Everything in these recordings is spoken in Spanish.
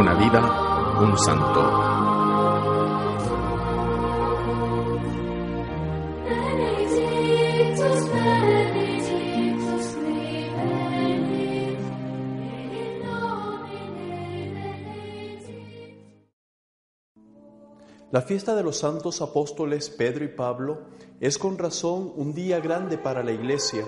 vida un santo. La fiesta de los santos apóstoles Pedro y Pablo es con razón un día grande para la Iglesia.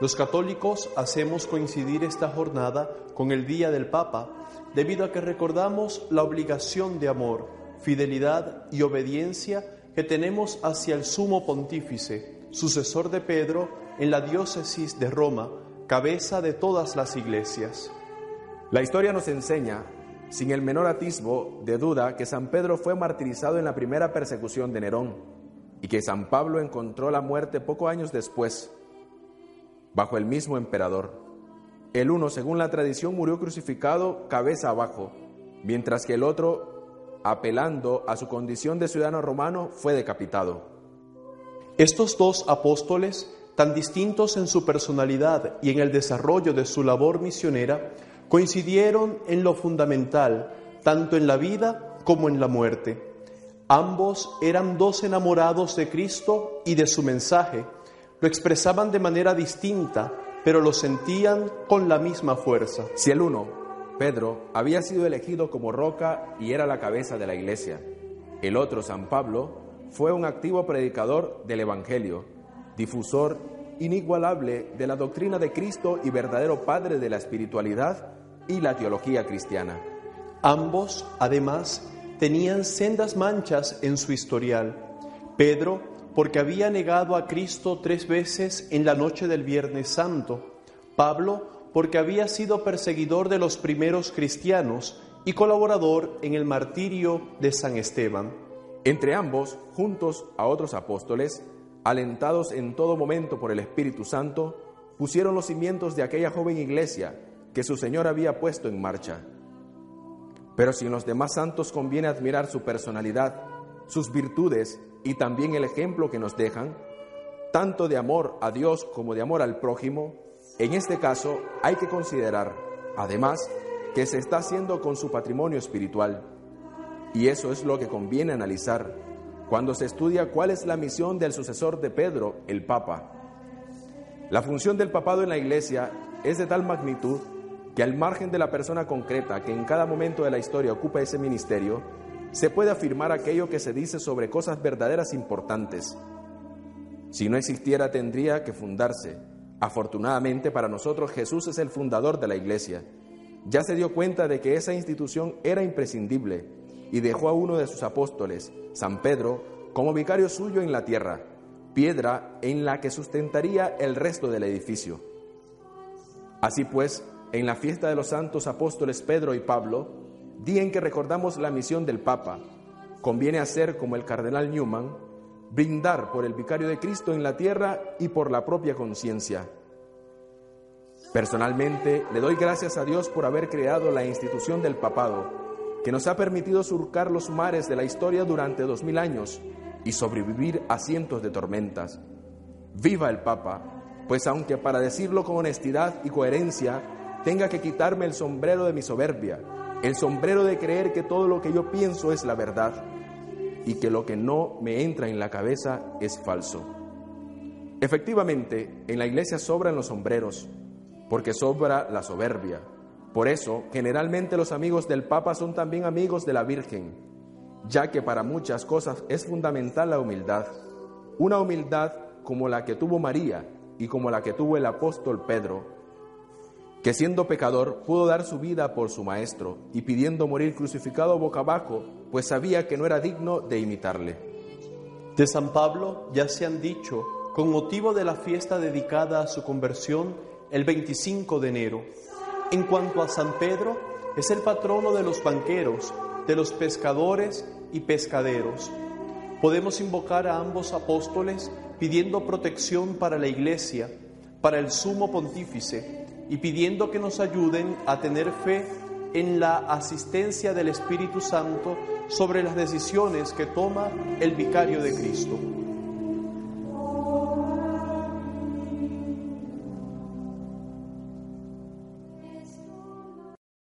Los católicos hacemos coincidir esta jornada con el Día del Papa, debido a que recordamos la obligación de amor, fidelidad y obediencia que tenemos hacia el sumo pontífice, sucesor de Pedro en la diócesis de Roma, cabeza de todas las iglesias. La historia nos enseña sin el menor atisbo de duda que San Pedro fue martirizado en la primera persecución de Nerón y que San Pablo encontró la muerte pocos años después, bajo el mismo emperador. El uno, según la tradición, murió crucificado cabeza abajo, mientras que el otro, apelando a su condición de ciudadano romano, fue decapitado. Estos dos apóstoles, tan distintos en su personalidad y en el desarrollo de su labor misionera, coincidieron en lo fundamental, tanto en la vida como en la muerte. Ambos eran dos enamorados de Cristo y de su mensaje. Lo expresaban de manera distinta, pero lo sentían con la misma fuerza. Si el uno, Pedro, había sido elegido como roca y era la cabeza de la iglesia, el otro, San Pablo, fue un activo predicador del Evangelio, difusor inigualable de la doctrina de Cristo y verdadero padre de la espiritualidad y la teología cristiana. Ambos, además, tenían sendas manchas en su historial. Pedro, porque había negado a Cristo tres veces en la noche del Viernes Santo. Pablo, porque había sido perseguidor de los primeros cristianos y colaborador en el martirio de San Esteban. Entre ambos, juntos a otros apóstoles, alentados en todo momento por el Espíritu Santo, pusieron los cimientos de aquella joven iglesia que su Señor había puesto en marcha. Pero si en los demás santos conviene admirar su personalidad, sus virtudes y también el ejemplo que nos dejan, tanto de amor a Dios como de amor al prójimo, en este caso hay que considerar, además, que se está haciendo con su patrimonio espiritual. Y eso es lo que conviene analizar cuando se estudia cuál es la misión del sucesor de Pedro, el Papa. La función del papado en la Iglesia es de tal magnitud que al margen de la persona concreta que en cada momento de la historia ocupa ese ministerio, se puede afirmar aquello que se dice sobre cosas verdaderas importantes. Si no existiera, tendría que fundarse. Afortunadamente para nosotros Jesús es el fundador de la Iglesia. Ya se dio cuenta de que esa institución era imprescindible y dejó a uno de sus apóstoles, San Pedro, como vicario suyo en la tierra, piedra en la que sustentaría el resto del edificio. Así pues, en la fiesta de los santos apóstoles Pedro y Pablo, día en que recordamos la misión del Papa, conviene hacer como el cardenal Newman, brindar por el vicario de Cristo en la tierra y por la propia conciencia. Personalmente, le doy gracias a Dios por haber creado la institución del papado, que nos ha permitido surcar los mares de la historia durante dos mil años y sobrevivir a cientos de tormentas. Viva el Papa, pues aunque para decirlo con honestidad y coherencia, tenga que quitarme el sombrero de mi soberbia, el sombrero de creer que todo lo que yo pienso es la verdad y que lo que no me entra en la cabeza es falso. Efectivamente, en la iglesia sobran los sombreros, porque sobra la soberbia. Por eso, generalmente los amigos del Papa son también amigos de la Virgen, ya que para muchas cosas es fundamental la humildad. Una humildad como la que tuvo María y como la que tuvo el apóstol Pedro, que siendo pecador pudo dar su vida por su Maestro y pidiendo morir crucificado boca abajo, pues sabía que no era digno de imitarle. De San Pablo ya se han dicho, con motivo de la fiesta dedicada a su conversión el 25 de enero. En cuanto a San Pedro, es el patrono de los banqueros, de los pescadores y pescaderos. Podemos invocar a ambos apóstoles pidiendo protección para la Iglesia, para el sumo pontífice, y pidiendo que nos ayuden a tener fe en la asistencia del Espíritu Santo sobre las decisiones que toma el vicario de Cristo.